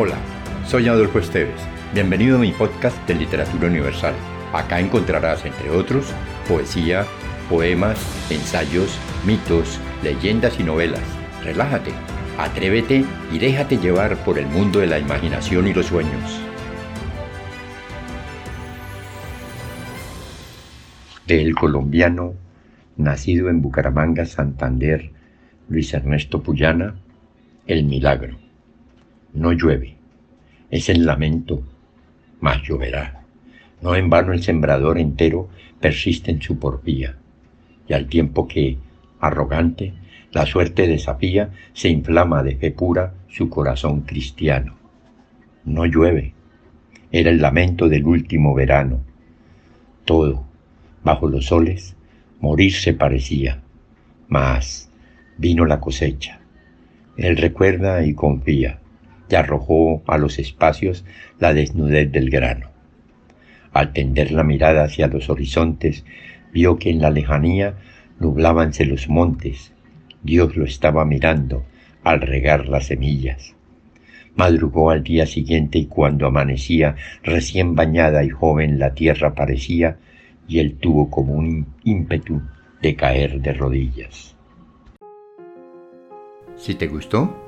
Hola, soy Adolfo Esteves. Bienvenido a mi podcast de Literatura Universal. Acá encontrarás, entre otros, poesía, poemas, ensayos, mitos, leyendas y novelas. Relájate, atrévete y déjate llevar por el mundo de la imaginación y los sueños. Del colombiano, nacido en Bucaramanga, Santander, Luis Ernesto Puyana, El Milagro. No llueve, es el lamento, mas lloverá. No en vano el sembrador entero persiste en su porfía, y al tiempo que, arrogante, la suerte desafía, se inflama de fe pura su corazón cristiano. No llueve, era el lamento del último verano. Todo, bajo los soles, morirse parecía, mas vino la cosecha. Él recuerda y confía y arrojó a los espacios la desnudez del grano. Al tender la mirada hacia los horizontes, vio que en la lejanía nublábanse los montes. Dios lo estaba mirando al regar las semillas. Madrugó al día siguiente y cuando amanecía, recién bañada y joven la tierra parecía, y él tuvo como un ímpetu de caer de rodillas. Si te gustó,